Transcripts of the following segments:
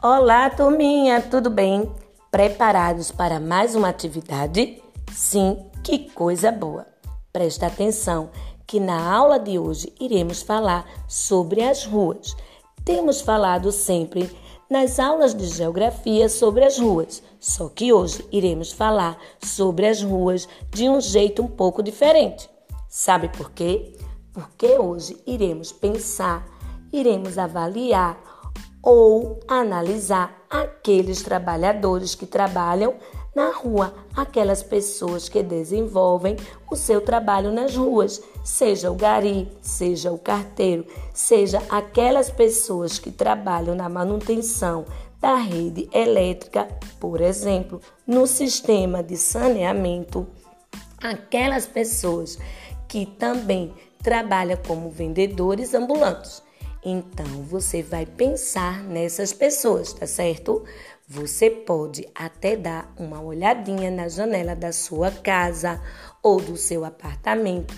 Olá, turminha, tudo bem? Preparados para mais uma atividade? Sim, que coisa boa! Presta atenção que na aula de hoje iremos falar sobre as ruas. Temos falado sempre nas aulas de geografia sobre as ruas, só que hoje iremos falar sobre as ruas de um jeito um pouco diferente. Sabe por quê? Porque hoje iremos pensar, iremos avaliar ou analisar aqueles trabalhadores que trabalham na rua, aquelas pessoas que desenvolvem o seu trabalho nas ruas, seja o gari, seja o carteiro, seja aquelas pessoas que trabalham na manutenção da rede elétrica, por exemplo, no sistema de saneamento, aquelas pessoas que também trabalham como vendedores ambulantes. Então você vai pensar nessas pessoas, tá certo? Você pode até dar uma olhadinha na janela da sua casa ou do seu apartamento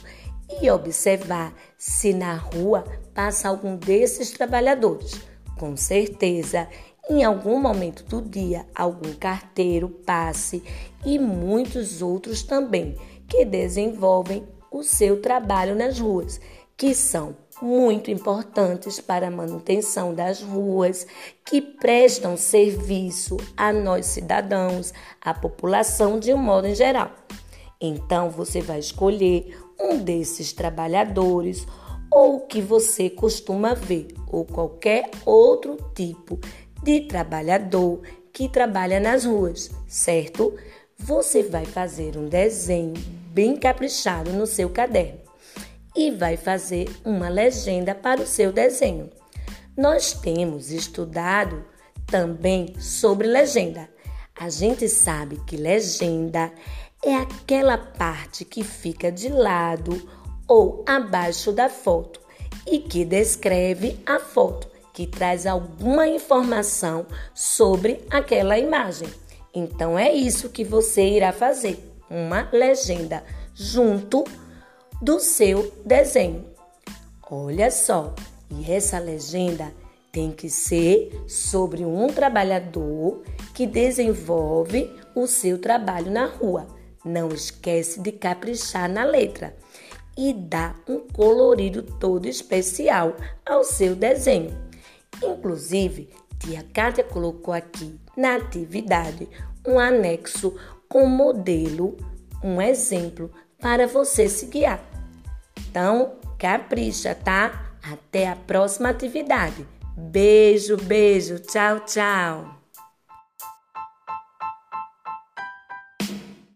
e observar se na rua passa algum desses trabalhadores. Com certeza, em algum momento do dia, algum carteiro passe e muitos outros também que desenvolvem o seu trabalho nas ruas, que são muito importantes para a manutenção das ruas, que prestam serviço a nós cidadãos, à população de um modo em geral. Então você vai escolher um desses trabalhadores ou que você costuma ver, ou qualquer outro tipo de trabalhador que trabalha nas ruas, certo? Você vai fazer um desenho bem caprichado no seu caderno e vai fazer uma legenda para o seu desenho. Nós temos estudado também sobre legenda. A gente sabe que legenda é aquela parte que fica de lado ou abaixo da foto e que descreve a foto, que traz alguma informação sobre aquela imagem. Então é isso que você irá fazer, uma legenda junto do seu desenho. Olha só, e essa legenda tem que ser sobre um trabalhador que desenvolve o seu trabalho na rua. Não esquece de caprichar na letra e dá um colorido todo especial ao seu desenho. Inclusive, tia Kátia colocou aqui na atividade um anexo com modelo, um exemplo para você se guiar. Então, capricha, tá? Até a próxima atividade. Beijo, beijo, tchau, tchau.